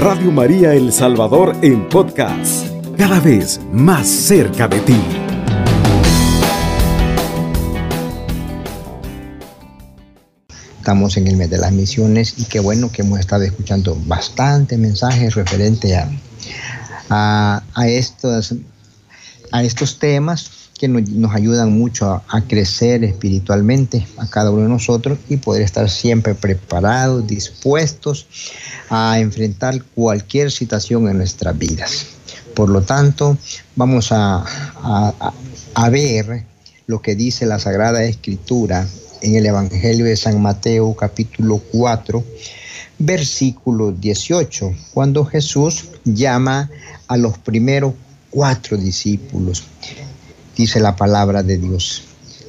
Radio María El Salvador en podcast, cada vez más cerca de ti. Estamos en el mes de las misiones y qué bueno que hemos estado escuchando bastante mensajes referente a, a, estos, a estos temas que nos, ayudan mucho a, crecer espiritualmente a cada uno de nosotros y poder estar siempre preparados, dispuestos a enfrentar cualquier situación en nuestras vidas. Por lo tanto, vamos a, a ver lo que dice la Sagrada Escritura en el Evangelio de San Mateo capítulo 4, versículo 18, cuando Jesús llama a los primeros cuatro discípulos dice la palabra de Dios.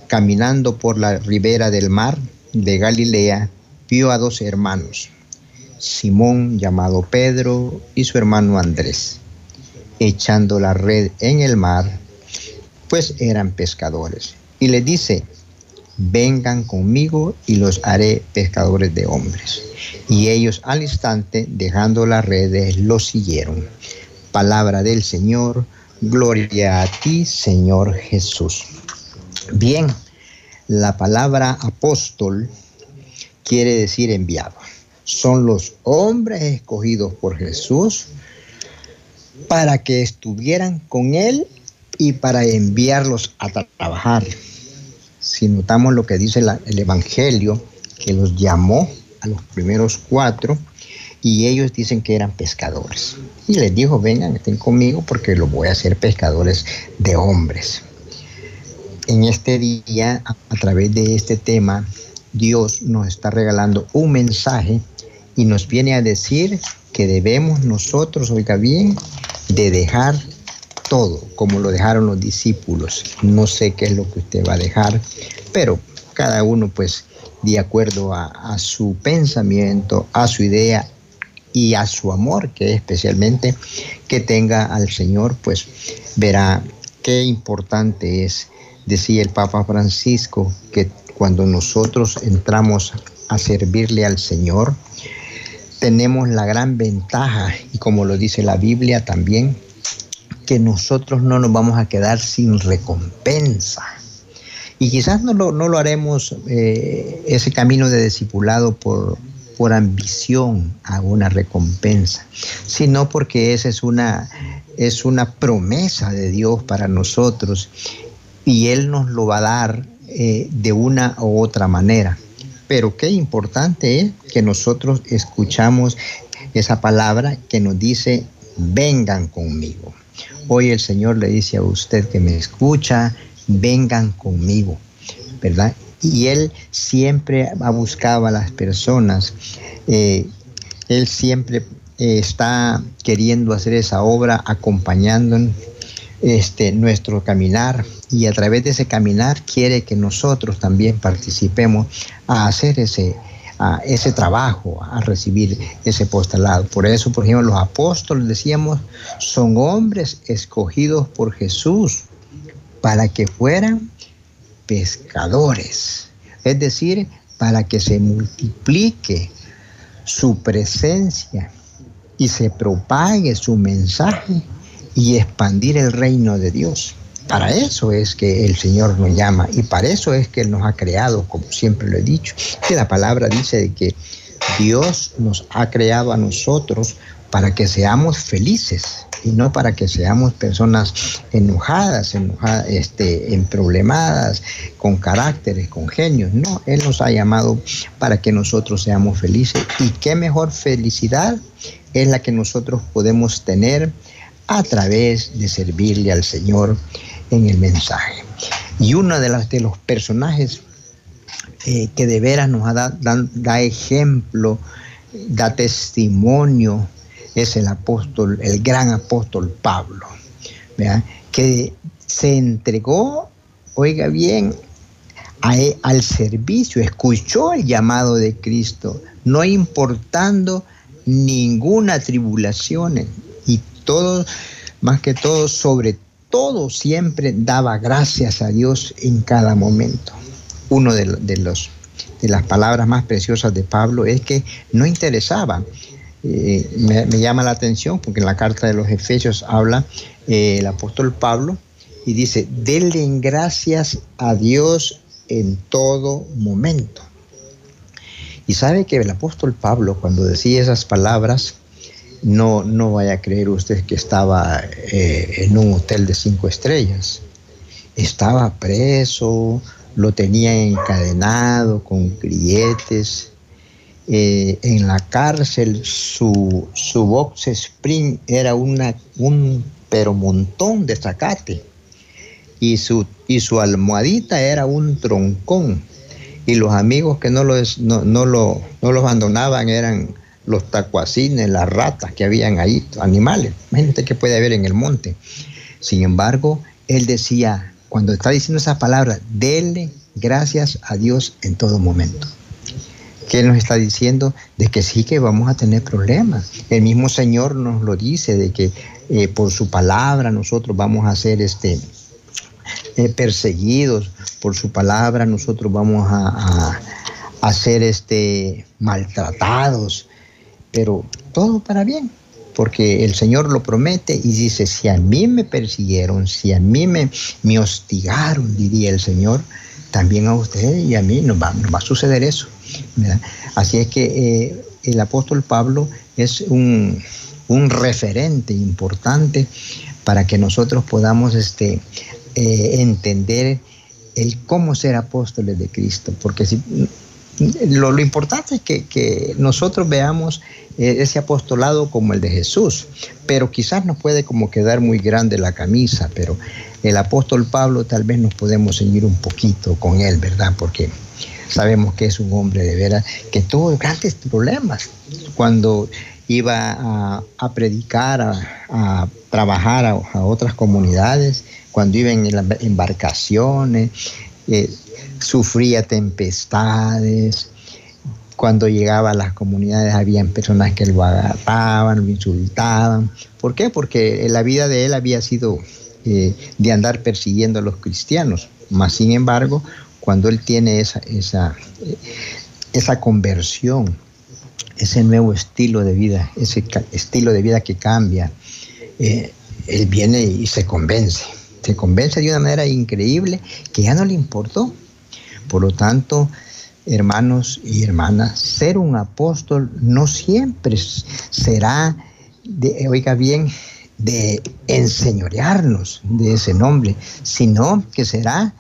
Caminando por la ribera del mar de Galilea, vio a dos hermanos, Simón llamado Pedro y su hermano Andrés, echando la red en el mar, pues eran pescadores. Y le dice, vengan conmigo y los haré pescadores de hombres. Y ellos al instante, dejando las redes, los siguieron. Palabra del Señor Gloria a ti, Señor Jesús. Bien, la palabra apóstol quiere decir enviado. Son los hombres escogidos por Jesús para que estuvieran con Él y para enviarlos a trabajar. Si notamos lo que dice el Evangelio, que los llamó a los primeros cuatro, y ellos dicen que eran pescadores. Y les dijo, vengan, estén conmigo porque los voy a hacer pescadores de hombres. En este día, a través de este tema, Dios nos está regalando un mensaje y nos viene a decir que debemos nosotros, oiga bien, de dejar todo, como lo dejaron los discípulos. No sé qué es lo que usted va a dejar, pero cada uno pues de acuerdo a, a su pensamiento, a su idea, y a su amor, que especialmente que tenga al Señor, pues verá qué importante es, decía el Papa Francisco, que cuando nosotros entramos a servirle al Señor, tenemos la gran ventaja, y como lo dice la Biblia también, que nosotros no nos vamos a quedar sin recompensa. Y quizás no lo, no lo haremos eh, ese camino de discipulado por, por ambición a una recompensa, sino porque esa es una, es una promesa de Dios para nosotros y Él nos lo va a dar eh, de una u otra manera. Pero qué importante es que nosotros escuchamos esa palabra que nos dice, vengan conmigo. Hoy el Señor le dice a usted que me escucha, vengan conmigo, ¿verdad? Y él siempre ha buscado a las personas. Eh, él siempre eh, está queriendo hacer esa obra, acompañando este, nuestro caminar y a través de ese caminar quiere que nosotros también participemos a hacer ese, a ese trabajo, a recibir ese postalado. Por eso, por ejemplo, los apóstoles, decíamos, son hombres escogidos por Jesús para que fueran pescadores, es decir, para que se multiplique su presencia y se propague su mensaje y expandir el reino de Dios. Para eso es que el Señor nos llama y para eso es que Él nos ha creado, como siempre lo he dicho. Que la palabra dice que Dios nos ha creado a nosotros para que seamos felices y no para que seamos personas enojadas, enojadas este, emproblemadas, con caracteres, con genios. No, Él nos ha llamado para que nosotros seamos felices. Y qué mejor felicidad es la que nosotros podemos tener a través de servirle al Señor en el mensaje. Y uno de, las, de los personajes eh, que de veras nos da, da ejemplo, da testimonio es el apóstol, el gran apóstol Pablo, que se entregó, oiga bien, e, al servicio, escuchó el llamado de Cristo, no importando ninguna tribulación y todo, más que todo, sobre todo, siempre daba gracias a Dios en cada momento. Uno de, los, de las palabras más preciosas de Pablo es que no interesaba eh, me, llama la atención porque en la carta de los Efesios habla eh, el apóstol Pablo y dice, denle gracias a Dios en todo momento. Y sabe que el apóstol Pablo cuando decía esas palabras, no, no vaya a creer usted que estaba eh, en un hotel de cinco estrellas. Estaba preso, lo tenía encadenado con grilletes, eh, en la cárcel su, su box spring era un pero montón de zacate. Y su, y su almohadita era un troncón. Y los amigos que no, lo, no, no, lo, no los abandonaban eran los tacuacines, las ratas que habían ahí, animales, gente que puede haber en el monte. Sin embargo, él decía, cuando está diciendo esas palabras, dele gracias a Dios en todo momento que nos está diciendo de que sí que vamos a tener problemas. El mismo Señor nos lo dice de que eh, por su palabra nosotros vamos a ser este, eh, perseguidos, por su palabra nosotros vamos a, ser este, maltratados, pero todo para bien, porque el Señor lo promete y dice, si a mí me persiguieron, si a mí me, me hostigaron, diría el Señor, también a ustedes y a mí nos va a suceder eso. Así es que eh, el apóstol Pablo es un, referente importante para que nosotros podamos este, eh, entender el cómo ser apóstoles de Cristo, porque si, lo, importante es que, nosotros veamos eh, ese apostolado como el de Jesús, pero quizás nos puede como quedar muy grande la camisa, pero el apóstol Pablo tal vez nos podemos seguir un poquito con él, ¿verdad? Porque sabemos que es un hombre de veras que tuvo grandes problemas cuando iba a, predicar, a, trabajar a, otras comunidades, cuando iba en embarcaciones, eh, sufría tempestades, cuando llegaba a las comunidades habían personas que lo agarraban, lo insultaban. ¿Por qué? Porque la vida de él había sido eh, de andar persiguiendo a los cristianos. Mas, sin embargo, cuando él tiene esa, esa, esa conversión, ese nuevo estilo de vida, ese estilo de vida que cambia, eh, él viene y se convence, se convence de una manera increíble que ya no le importó. Por lo tanto, hermanos y hermanas, ser un apóstol no siempre será, de, oiga bien, de enseñorearnos de ese nombre, sino que será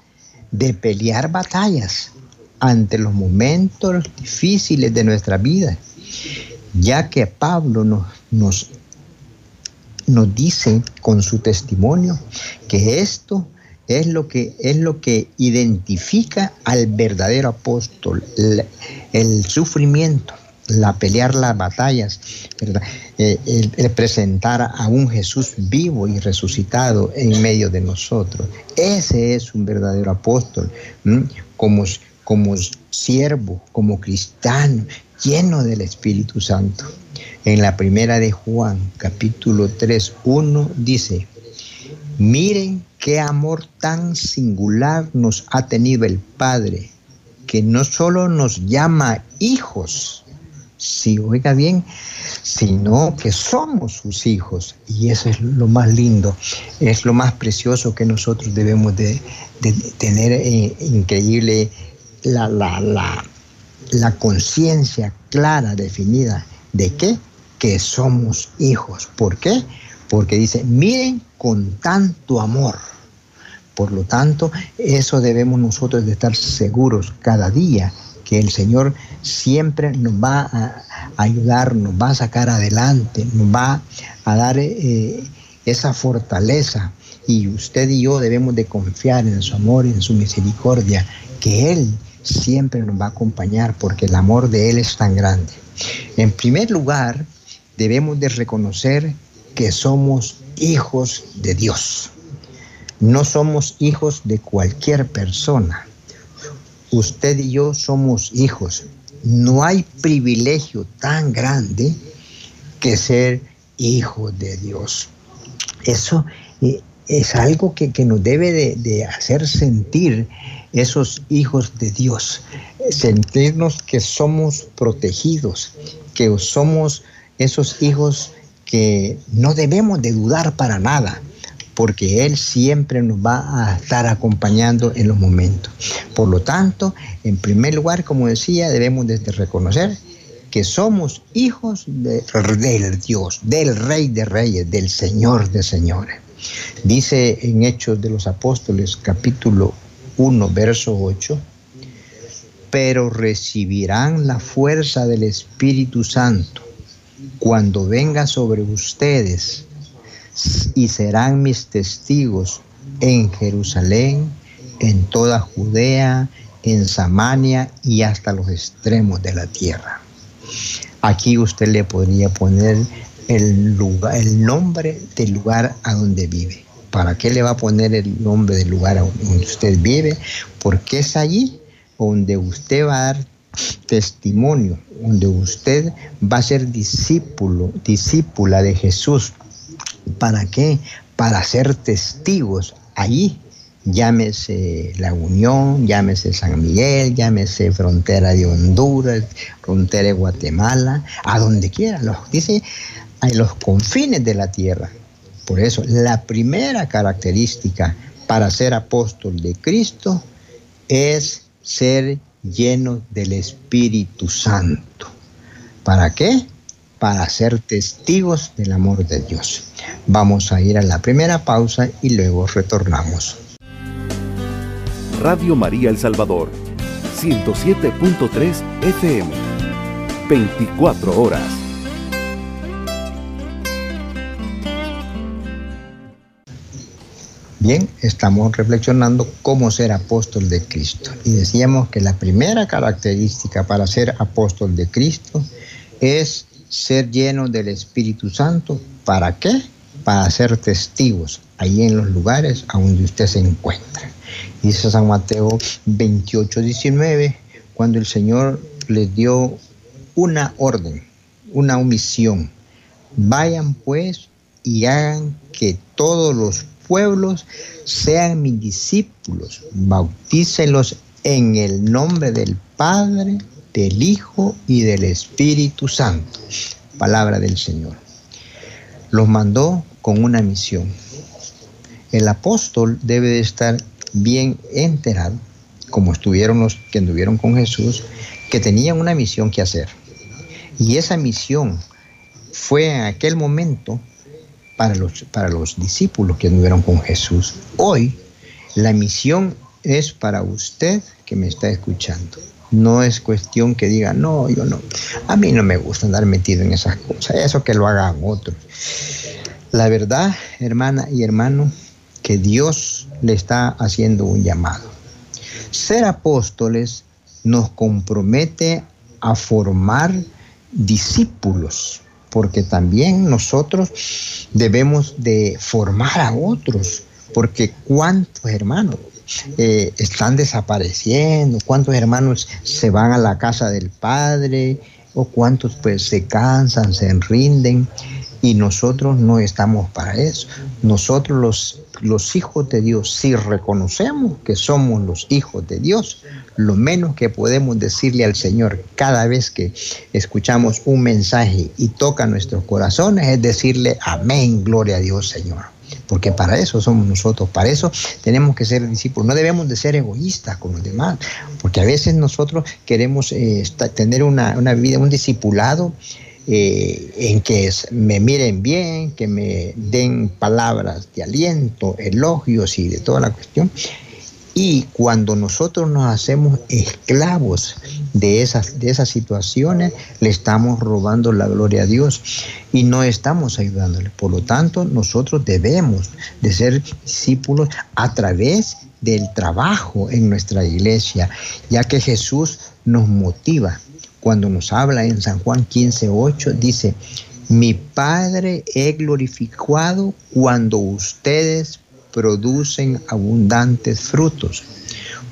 de pelear batallas ante los momentos difíciles de nuestra vida, ya que Pablo nos, nos, nos dice con su testimonio que esto es lo que, es lo que identifica al verdadero apóstol, el, sufrimiento, la pelear las batallas, eh, el, presentar a un Jesús vivo y resucitado en medio de nosotros. Ese es un verdadero apóstol, como, como siervo, como cristiano, lleno del Espíritu Santo. En la primera de Juan, capítulo 3, 1, dice, miren qué amor tan singular nos ha tenido el Padre, que no solo nos llama hijos, si oiga bien, sino que somos sus hijos. Y eso es lo más lindo, es lo más precioso que nosotros debemos de, tener eh, increíble la, la, la, la conciencia clara, definida, de qué? Que somos hijos. ¿Por qué? Porque dice, miren con tanto amor por lo tanto, eso debemos nosotros de estar seguros cada día, que el Señor siempre nos va a ayudar, nos va a sacar adelante, nos va a dar eh, esa fortaleza. Y usted y yo debemos de confiar en su amor y en su misericordia, que Él siempre nos va a acompañar porque el amor de Él es tan grande. En primer lugar, debemos de reconocer que somos hijos de Dios. No somos hijos de cualquier persona. Usted y yo somos hijos. No hay privilegio tan grande que ser hijo de Dios. Eso eh, es algo que, nos debe de, hacer sentir esos hijos de Dios, sentirnos que somos protegidos, que somos esos hijos que no debemos de dudar para nada, porque Él siempre nos va a estar acompañando en los momentos. Por lo tanto, en primer lugar, como decía, debemos de reconocer que somos hijos del Dios, del Rey de Reyes, del Señor de Señores. Dice en Hechos de los Apóstoles capítulo 1, verso 8, pero recibirán la fuerza del Espíritu Santo cuando venga sobre ustedes y serán mis testigos en Jerusalén, en toda Judea, en Samania y hasta los extremos de la tierra. Aquí usted le podría poner el, lugar, el nombre del lugar a donde vive. ¿Para qué le va a poner el nombre del lugar a donde usted vive? Porque es allí donde usted va a dar testimonio, donde usted va a ser discípulo, discípula de Jesús. ¿Para qué? Para ser testigos allí llámese La Unión, llámese San Miguel, llámese frontera de Honduras, frontera de Guatemala, a donde quiera, los, dice, en los confines de la tierra. Por eso, la primera característica para ser apóstol de Cristo es ser lleno del Espíritu Santo. ¿Para qué? Para ser testigos del amor de Dios. Vamos a ir a la primera pausa y luego retornamos. Radio María El Salvador, 107.3 FM, 24 horas. Bien, estamos reflexionando cómo ser apóstol de Cristo. Y decíamos que la primera característica para ser apóstol de Cristo es ser lleno del Espíritu Santo. ¿Para qué? Para ser testigos ahí en los lugares a donde usted se encuentra. Dice San Mateo 28, 19, cuando el Señor les dio una orden, una omisión. Vayan pues y hagan que todos los pueblos sean mis discípulos. Bautícelos en el nombre del Padre, del Hijo y del Espíritu Santo. Palabra del Señor. Los mandó con una misión. El apóstol debe de estar bien enterado, como estuvieron los que anduvieron con Jesús, que tenían una misión que hacer. Y esa misión fue en aquel momento para los, para los discípulos que anduvieron con Jesús. Hoy la misión es para usted que me está escuchando. No es cuestión que diga, no, yo no. A mí no me gusta andar metido en esas cosas. Eso que lo hagan otros. La verdad, hermana y hermano, que Dios le está haciendo un llamado. Ser apóstoles nos compromete a formar discípulos, porque también nosotros debemos de formar a otros, porque cuántos hermanos eh, están desapareciendo, cuántos hermanos se van a la casa del Padre, o cuántos pues se cansan, se rinden, y nosotros no estamos para eso. Nosotros los los hijos de Dios, si reconocemos que somos los hijos de Dios, lo menos que podemos decirle al Señor cada vez que escuchamos un mensaje y toca nuestros corazones es decirle amén, gloria a Dios, Señor. Porque para eso somos nosotros, para eso tenemos que ser discípulos. No debemos de ser egoístas con los demás, porque a veces nosotros queremos eh, tener una, una vida, un discipulado eh, en que me miren bien, que me den palabras de aliento, elogios y de toda la cuestión. Y cuando nosotros nos hacemos esclavos de esas, de esas situaciones, le estamos robando la gloria a Dios y no estamos ayudándole. Por lo tanto, nosotros debemos de ser discípulos a través del trabajo en nuestra iglesia, ya que Jesús nos motiva cuando nos habla en San Juan 15:8, dice, mi Padre he glorificado cuando ustedes producen abundantes frutos.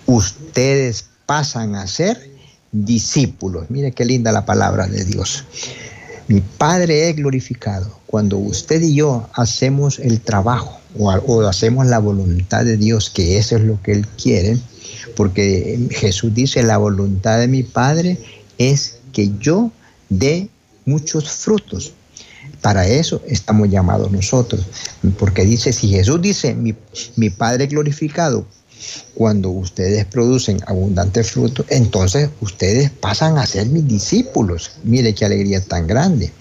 Ustedes pasan a ser discípulos. Mire qué linda la palabra de Dios. Mi Padre he glorificado cuando usted y yo hacemos el trabajo o, o, hacemos la voluntad de Dios, que eso es lo que Él quiere, porque Jesús dice, la voluntad de mi Padre es que yo dé muchos frutos. Para eso estamos llamados nosotros, porque dice, si Jesús dice, mi, Padre glorificado, cuando ustedes producen abundante fruto, entonces ustedes pasan a ser mis discípulos. Mire qué alegría tan grande.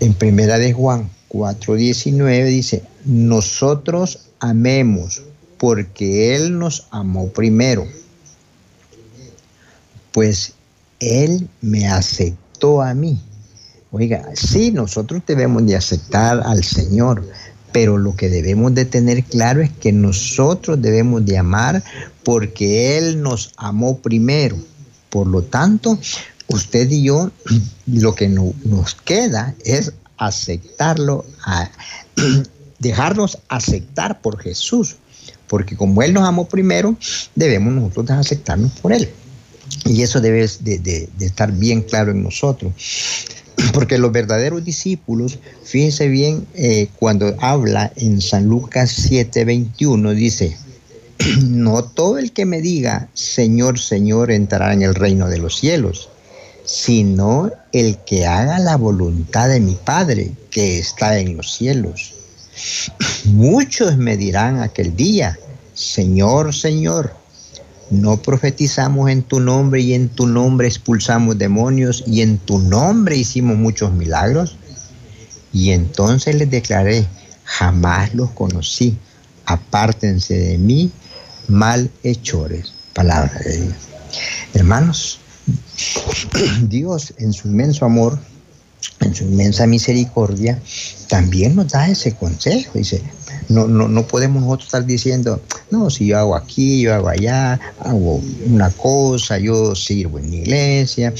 En primera de Juan 4:19 dice, nosotros amemos porque Él nos amó primero. Pues Él me aceptó a mí. Oiga, sí, nosotros debemos de aceptar al Señor, pero lo que debemos de tener claro es que nosotros debemos de amar porque Él nos amó primero. Por lo tanto, usted y yo, lo que nos queda es aceptarlo, dejarnos aceptar por Jesús, porque como Él nos amó primero, debemos nosotros aceptarnos por Él. Y eso debe de, estar bien claro en nosotros. Porque los verdaderos discípulos, fíjense bien, eh, cuando habla en San Lucas 7:21, dice, no todo el que me diga, Señor, Señor, entrará en el reino de los cielos, sino el que haga la voluntad de mi Padre que está en los cielos. Muchos me dirán aquel día, Señor, Señor, no profetizamos en tu nombre y en tu nombre expulsamos demonios y en tu nombre hicimos muchos milagros. Y entonces les declaré, jamás los conocí, apártense de mí, malhechores. Palabra de Dios. Hermanos, Dios en su inmenso amor, en su inmensa misericordia, también nos da ese consejo. Dice, no, no, no podemos nosotros estar diciendo, no, si yo hago aquí, yo hago allá, hago una cosa, yo sirvo en la iglesia,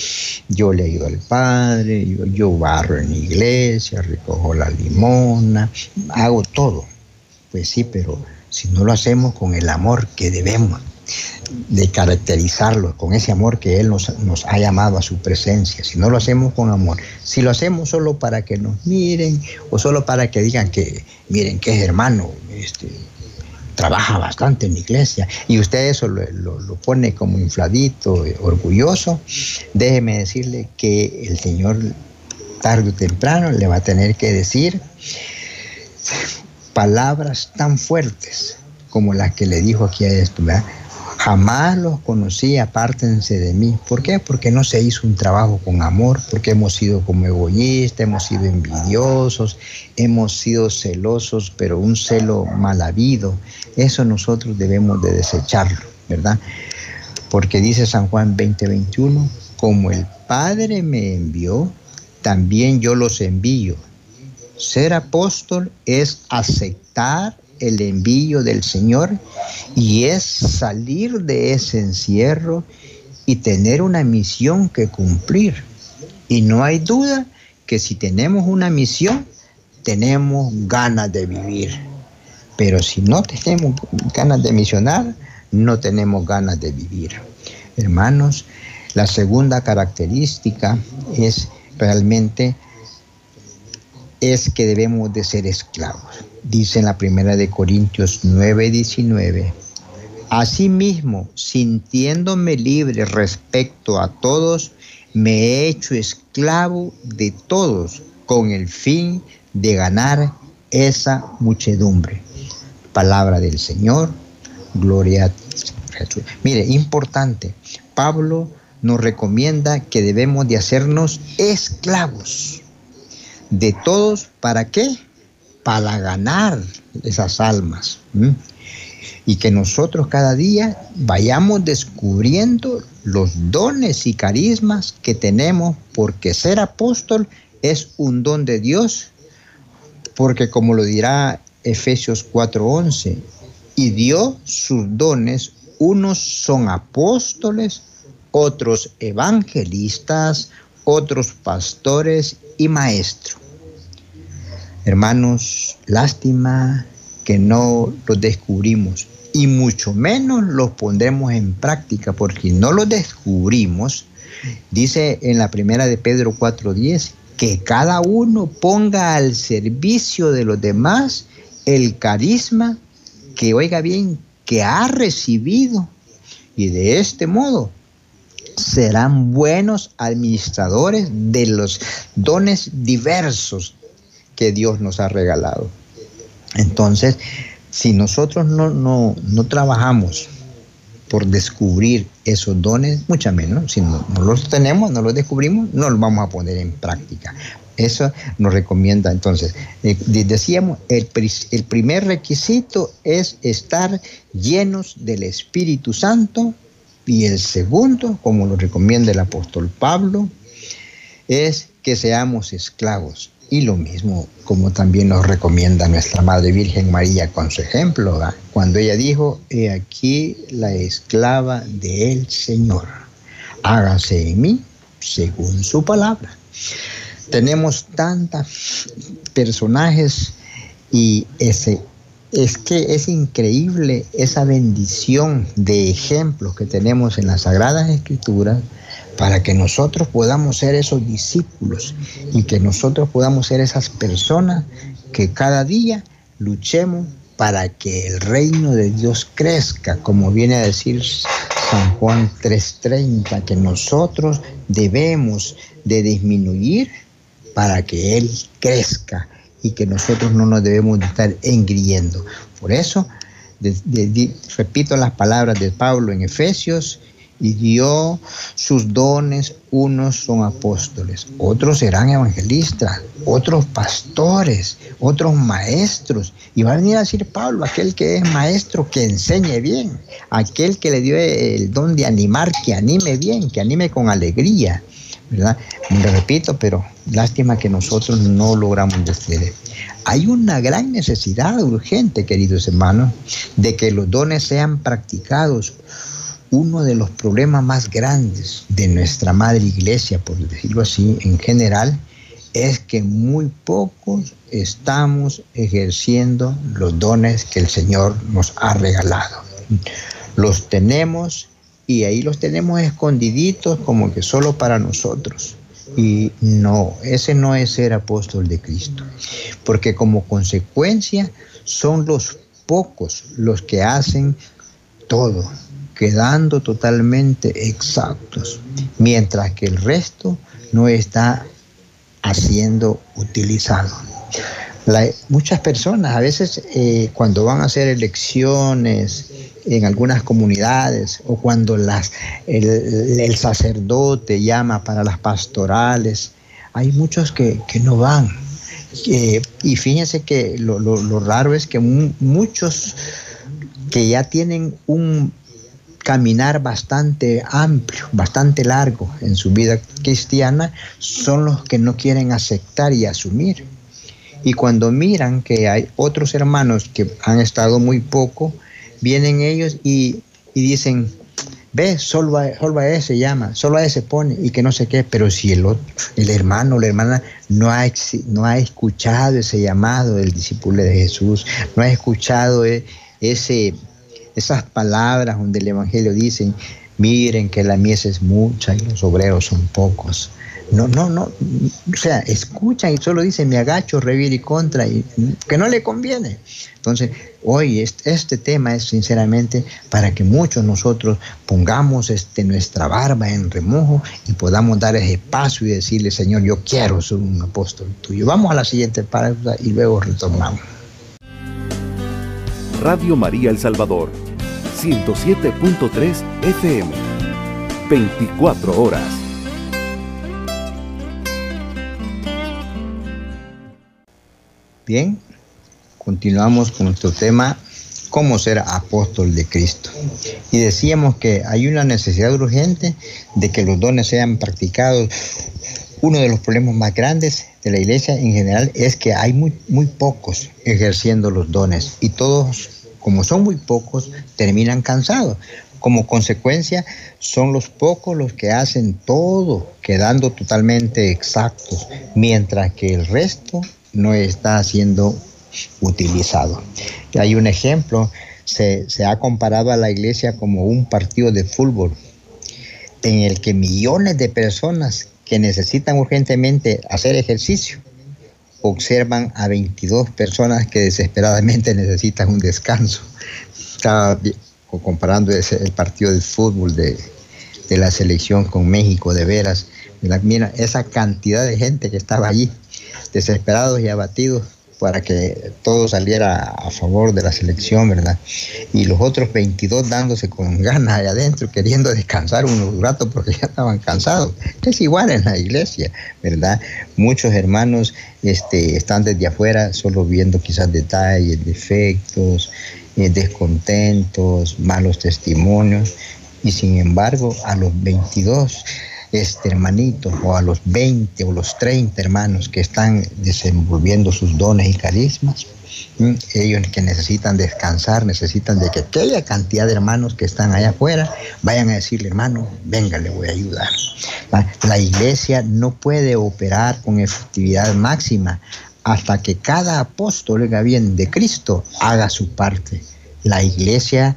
yo le ayudo al Padre, yo, yo barro en la iglesia, recojo la limona, hago todo. Pues sí, pero si no lo hacemos con el amor que debemos de caracterizarlo con ese amor que Él nos, nos, ha llamado a su presencia. Si no lo hacemos con amor, si lo hacemos solo para que nos miren o solo para que digan que, miren, que es hermano, este, trabaja bastante en la iglesia y usted eso lo, lo, pone como infladito, orgulloso, déjeme decirle que el Señor tarde o temprano le va a tener que decir palabras tan fuertes como las que le dijo aquí a esto, ¿verdad? Jamás los conocí, apártense de mí. ¿Por qué? Porque no se hizo un trabajo con amor, porque hemos sido como egoístas, hemos sido envidiosos, hemos sido celosos, pero un celo mal habido. Eso nosotros debemos de desecharlo, ¿verdad? Porque dice San Juan 20:21, como el Padre me envió, también yo los envío. Ser apóstol es aceptar el envío del Señor y es salir de ese encierro y tener una misión que cumplir. Y no hay duda que si tenemos una misión, tenemos ganas de vivir. Pero si no tenemos ganas de misionar, no tenemos ganas de vivir. Hermanos, la segunda característica es realmente es que debemos de ser esclavos dice en la primera de Corintios 9, 19. Asimismo, sintiéndome libre respecto a todos, me he hecho esclavo de todos con el fin de ganar esa muchedumbre. Palabra del Señor, gloria a Jesús. Mire, importante, Pablo nos recomienda que debemos de hacernos esclavos de todos, ¿para qué? para ganar esas almas. Y que nosotros cada día vayamos descubriendo los dones y carismas que tenemos, porque ser apóstol es un don de Dios, porque como lo dirá Efesios 4:11, y dio sus dones, unos son apóstoles, otros evangelistas, otros pastores y maestros. Hermanos, lástima que no los descubrimos y mucho menos los pondremos en práctica, porque no los descubrimos, dice en la primera de Pedro 4:10, que cada uno ponga al servicio de los demás el carisma que, oiga bien, que ha recibido. Y de este modo serán buenos administradores de los dones diversos que Dios nos ha regalado. Entonces, si nosotros no, no, no trabajamos por descubrir esos dones, mucho menos. Si no, los tenemos, no los descubrimos, no los vamos a poner en práctica. Eso nos recomienda. Entonces, eh, decíamos, el, el primer requisito es estar llenos del Espíritu Santo y el segundo, como lo recomienda el apóstol Pablo, es que seamos esclavos y lo mismo como también nos recomienda nuestra Madre Virgen María con su ejemplo, cuando ella dijo, he aquí la esclava del Señor, hágase en mí según su palabra. Tenemos tantos personajes y ese, es que es increíble esa bendición de ejemplos que tenemos en las Sagradas Escrituras para que nosotros podamos ser esos discípulos y que nosotros podamos ser esas personas que cada día luchemos para que el reino de Dios crezca, como viene a decir San Juan 3:30, que nosotros debemos de disminuir para que Él crezca y que nosotros no nos debemos de estar engriendo. Por eso, repito las palabras de Pablo en Efesios y dio sus dones, unos son apóstoles, otros serán evangelistas, otros pastores, otros maestros. Y va a venir a decir Pablo, aquel que es maestro, que enseñe bien, aquel que le dio el don de animar, que anime bien, que anime con alegría. ¿Verdad? Repito, pero lástima que nosotros no logramos decir. Hay una gran necesidad urgente, queridos hermanos, de que los dones sean practicados uno de los problemas más grandes de nuestra madre iglesia, por decirlo así, en general, es que muy pocos estamos ejerciendo los dones que el Señor nos ha regalado. Los tenemos y ahí los tenemos escondiditos como que solo para nosotros. Y no, ese no es ser apóstol de Cristo, porque como consecuencia son los pocos los que hacen todo, quedando totalmente exactos, mientras que el resto no está siendo utilizado. muchas personas a veces eh, cuando van a hacer elecciones en algunas comunidades o cuando las, el, sacerdote llama para las pastorales, hay muchos que, no van. y fíjense que lo, lo, raro es que muchos que ya tienen un caminar bastante amplio, bastante largo en su vida cristiana, son los que no quieren aceptar y asumir. Y cuando miran que hay otros hermanos que han estado muy poco, vienen ellos y, dicen, ve, solo a, solo a, ese llama, solo a ese pone y que no sé qué, pero si el otro, el hermano o la hermana no ha, no ha escuchado ese llamado del discípulo de Jesús, no ha escuchado e, ese, esas palabras donde el Evangelio dice, miren que la mies es mucha y los obreros son pocos. No, no, no, o sea, escuchan y solo dicen, me agacho, revir y contra, y que no le conviene. Entonces, hoy este, tema es sinceramente para que muchos nosotros pongamos este, nuestra barba en remojo y podamos dar ese paso y decirle, Señor, yo quiero ser un apóstol tuyo. Vamos a la siguiente pausa y luego retomamos. Radio María El Salvador, 107.3 FM, 24 horas. Bien, continuamos con nuestro tema, cómo ser apóstol de Cristo. Y decíamos que hay una necesidad urgente de que los dones sean practicados. Uno de los problemas más grandes de la iglesia en general es que hay muy, muy pocos ejerciendo los dones y todos, como son muy pocos, terminan cansados. Como consecuencia, son los pocos los que hacen todo, quedando totalmente exactos, mientras que el resto no está siendo utilizado. hay un ejemplo, se, se ha comparado a la iglesia como un partido de fútbol en el que millones de personas que necesitan urgentemente hacer ejercicio, observan a 22 personas que desesperadamente necesitan un descanso. Estaba comparando ese, el partido de fútbol de, de la selección con México, de veras. Mira, esa cantidad de gente que estaba allí, desesperados y abatidos para que todo saliera a favor de la selección, ¿verdad? Y los otros 22 dándose con ganas allá adentro, queriendo descansar unos ratos porque ya estaban cansados. Es igual en la iglesia, ¿verdad? Muchos hermanos este, están desde afuera solo viendo quizás detalles, defectos, eh, descontentos, malos testimonios, y sin embargo a los 22 este hermanito o a los 20 o los 30 hermanos que están desenvolviendo sus dones y carismas, ellos que necesitan descansar, necesitan de que aquella cantidad de hermanos que están allá afuera vayan a decirle, hermano, venga, le voy a ayudar. La iglesia no puede operar con efectividad máxima hasta que cada apóstol, bien, de Cristo haga su parte. La iglesia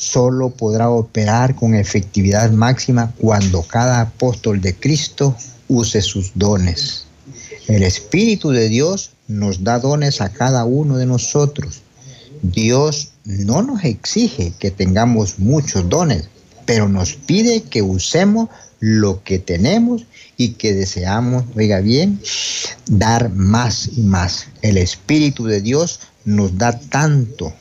solo podrá operar con efectividad máxima cuando cada apóstol de Cristo use sus dones. El Espíritu de Dios nos da dones a cada uno de nosotros. Dios no nos exige que tengamos muchos dones, pero nos pide que usemos lo que tenemos y que deseamos, oiga bien, dar más y más. El Espíritu de Dios nos da tanto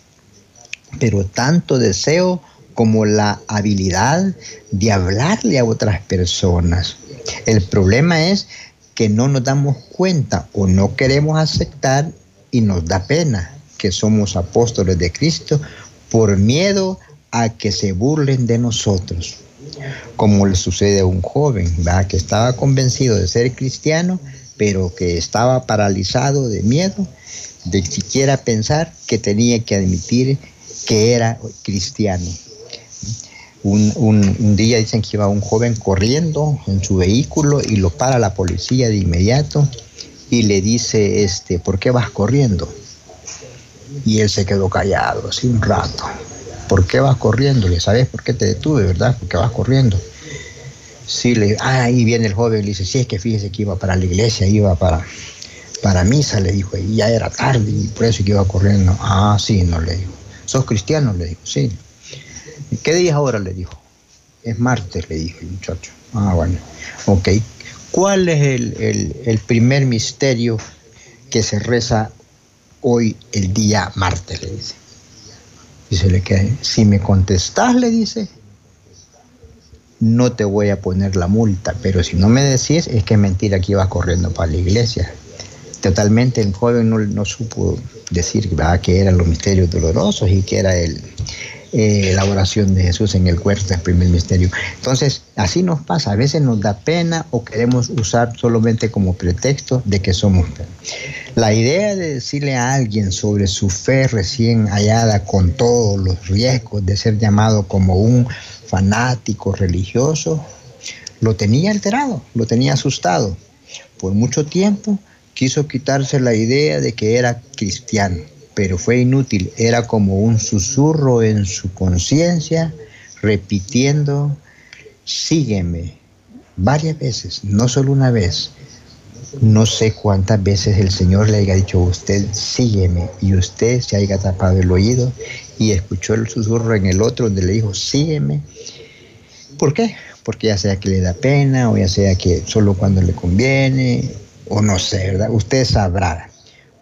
pero tanto deseo como la habilidad de hablarle a otras personas. El problema es que no nos damos cuenta o no queremos aceptar y nos da pena que somos apóstoles de Cristo por miedo a que se burlen de nosotros. Como le sucede a un joven que estaba convencido de ser cristiano, pero que estaba paralizado de miedo de siquiera pensar que tenía que admitir que era cristiano. Un, día dicen que iba un joven corriendo en su vehículo y lo para la policía de inmediato y le dice, este, ¿por qué vas corriendo? Y él se quedó callado, así un rato. ¿Por qué vas corriendo? Le sabes por qué te detuve, ¿verdad? Porque vas corriendo. Sí, le, ah, ahí viene el joven, le dice, sí, es que fíjese que iba para la iglesia, iba para, para misa, le dijo, y ya era tarde y por eso iba corriendo. Ah, sí, no le dijo. ¿Sos cristiano? Le dijo, sí. ¿Qué día ahora? Le dijo. Es martes, le dijo el muchacho. Ah, bueno. Ok. ¿Cuál es el, primer misterio que se reza hoy, el día martes? Le dice. Dice, le que si me contestás, le dice, no te voy a poner la multa, pero si no me decís, es que es mentira que ibas corriendo para la iglesia totalmente el joven no, supo decir que eran los misterios dolorosos y que era el, eh, la oración de Jesús en el cuerpo, el primer misterio. Entonces, así nos pasa, a veces nos da pena o queremos usar solamente como pretexto de que somos. La idea de decirle a alguien sobre su fe recién hallada con todos los riesgos de ser llamado como un fanático religioso, lo tenía alterado, lo tenía asustado. Por mucho tiempo quiso quitarse la idea de que era cristiano, pero fue inútil, era como un susurro en su conciencia, repitiendo, sígueme, varias veces, no solo una vez. No sé cuántas veces el Señor le haya dicho a usted, sígueme, y usted se haya tapado el oído y escuchó el susurro en el otro donde le dijo, sígueme. ¿Por qué? Porque ya sea que le da pena o ya sea que solo cuando le conviene o no sé, ¿verdad? Usted sabrá.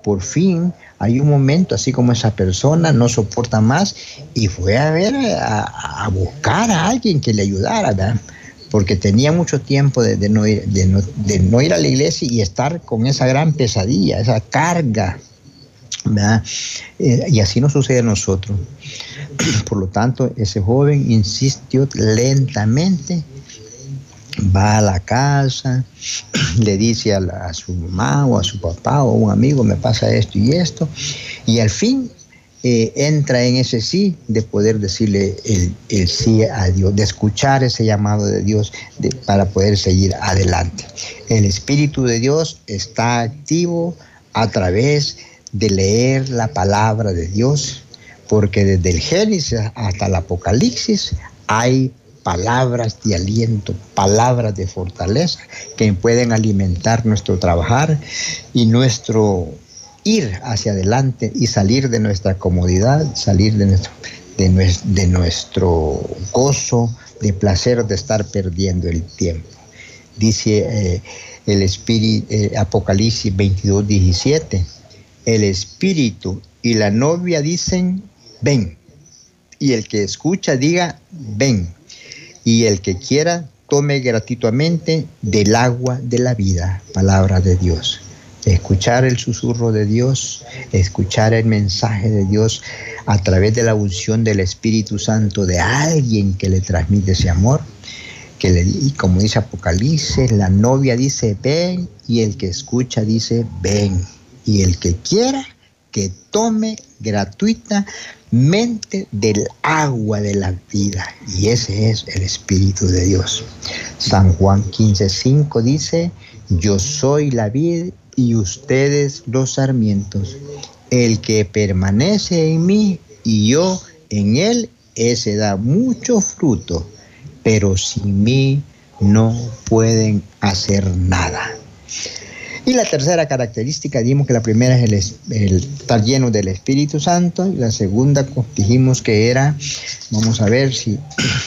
Por fin hay un momento, así como esa persona no soporta más y fue a ver, a, buscar a alguien que le ayudara. Porque tenía mucho tiempo de, no ir, de, no, ir a la iglesia y estar con esa gran pesadilla, esa carga. Eh, y así nos sucede a nosotros. Por lo tanto, ese joven insistió lentamente va a la casa, le dice a, su mamá o a su papá o a un amigo, me pasa esto y esto, y al fin eh, entra en ese sí de poder decirle el, sí a Dios, de escuchar ese llamado de Dios para poder seguir adelante. El Espíritu de Dios está activo a través de leer la palabra de Dios, porque desde el Génesis hasta el Apocalipsis hay palabras de aliento, palabras de fortaleza que pueden alimentar nuestro trabajar y nuestro ir hacia adelante y salir de nuestra comodidad, salir de nuestro de, nuestro gozo, de placer de estar perdiendo el tiempo. Dice eh, el Espíritu, eh, Apocalipsis 22, 17, el Espíritu y la novia dicen, ven. Y el que escucha diga, ven. Y el que quiera, tome gratuitamente del agua de la vida, palabra de Dios. Escuchar el susurro de Dios, escuchar el mensaje de Dios a través de la unción del Espíritu Santo de alguien que le transmite ese amor, que le, como dice Apocalipsis, la novia dice ven y el que escucha dice ven y el que quiera que tome gratuitamente del agua de la vida. Y ese es el Espíritu de Dios. San Juan 15:5 dice, yo soy la vida y ustedes los sarmientos. El que permanece en mí y yo en él, ese da mucho fruto, pero sin mí no pueden hacer nada. Y la tercera característica, dijimos que la primera es el, estar lleno del Espíritu Santo, y la segunda dijimos que era, vamos a ver si,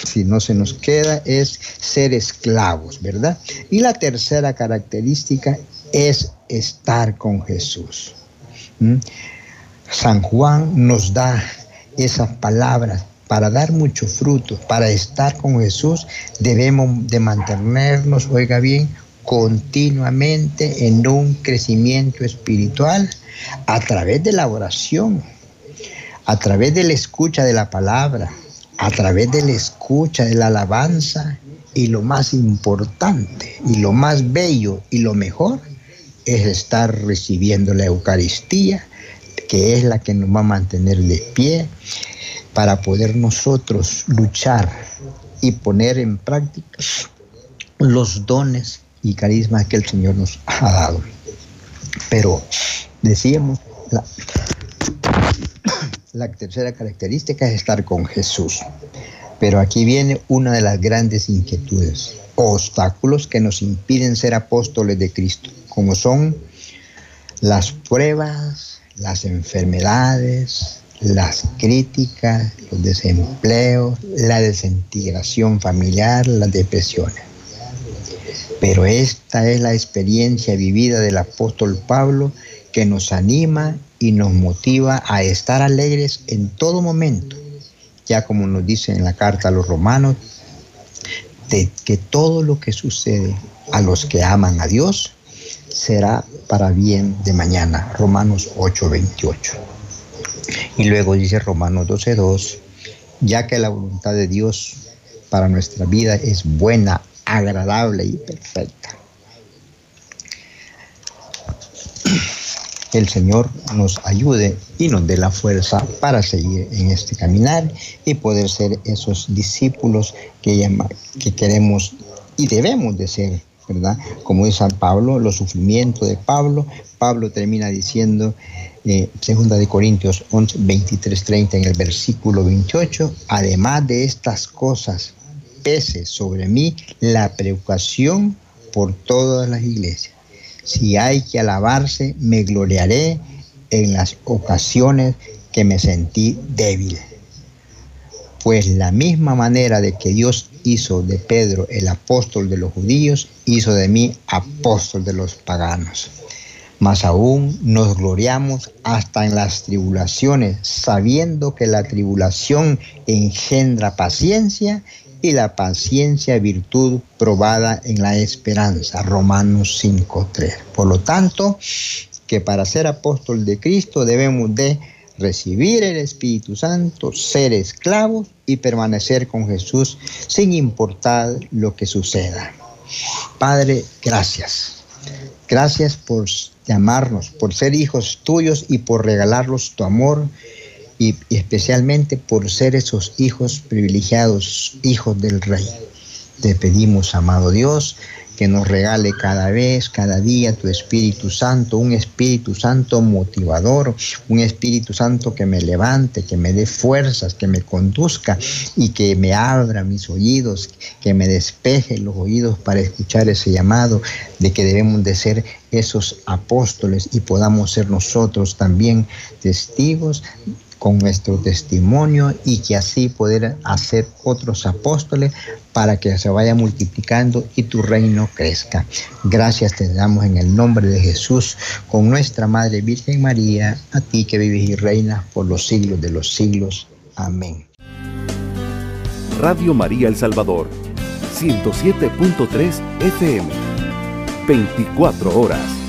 si no se nos queda, es ser esclavos, ¿verdad? Y la tercera característica es estar con Jesús. San Juan nos da esas palabras para dar mucho fruto, para estar con Jesús, debemos de mantenernos, oiga bien, continuamente en un crecimiento espiritual a través de la oración, a través de la escucha de la palabra, a través de la escucha de la alabanza y lo más importante y lo más bello y lo mejor es estar recibiendo la Eucaristía, que es la que nos va a mantener de pie para poder nosotros luchar y poner en práctica los dones y carismas que el Señor nos ha dado. Pero decíamos, la, la tercera característica es estar con Jesús. Pero aquí viene una de las grandes inquietudes, obstáculos que nos impiden ser apóstoles de Cristo como son las pruebas, las enfermedades, las críticas, los desempleos, la desintegración familiar, las depresiones. Pero esta es la experiencia vivida del apóstol Pablo que nos anima y nos motiva a estar alegres en todo momento, ya como nos dice en la carta a los romanos, de que todo lo que sucede a los que aman a Dios será para bien de mañana. Romanos 8:28. Y luego dice Romanos 12:2, ya que la voluntad de Dios para nuestra vida es buena, agradable y perfecta. el Señor nos ayude y nos dé la fuerza para seguir en este caminar y poder ser esos discípulos que, que queremos y debemos de ser ¿verdad? Como dice San Pablo, los sufrimientos de Pablo, Pablo termina diciendo, eh, segunda de Corintios 11, 23, 30 en el versículo 28, además de estas cosas, pese sobre mí la preocupación por todas las iglesias. Si hay que alabarse, me gloriaré en las ocasiones que me sentí débil. Pues la misma manera de que Dios hizo de Pedro el apóstol de los judíos, hizo de mí apóstol de los paganos. Más aún nos gloriamos hasta en las tribulaciones, sabiendo que la tribulación engendra paciencia y la paciencia virtud probada en la esperanza. Romanos 5.3. Por lo tanto, que para ser apóstol de Cristo debemos de recibir el Espíritu Santo, ser esclavos y permanecer con Jesús sin importar lo que suceda. Padre, gracias. Gracias por llamarnos, por ser hijos tuyos y por regalarnos tu amor y, especialmente por ser esos hijos privilegiados, hijos del Rey. Te pedimos, amado Dios, que nos regale cada vez, cada día tu Espíritu Santo, un Espíritu Santo motivador, un Espíritu Santo que me levante, que me dé fuerzas, que me conduzca y que me abra mis oídos, que me despeje los oídos para escuchar ese llamado de que debemos de ser esos apóstoles y podamos ser nosotros también testigos con nuestro testimonio y que así poder hacer otros apóstoles para que se vaya multiplicando y tu reino crezca. Gracias te damos en el nombre de Jesús, con nuestra Madre Virgen María, a ti que vives y reinas por los siglos de los siglos. Amén. Radio María El Salvador, 107.3 FM, 24 horas.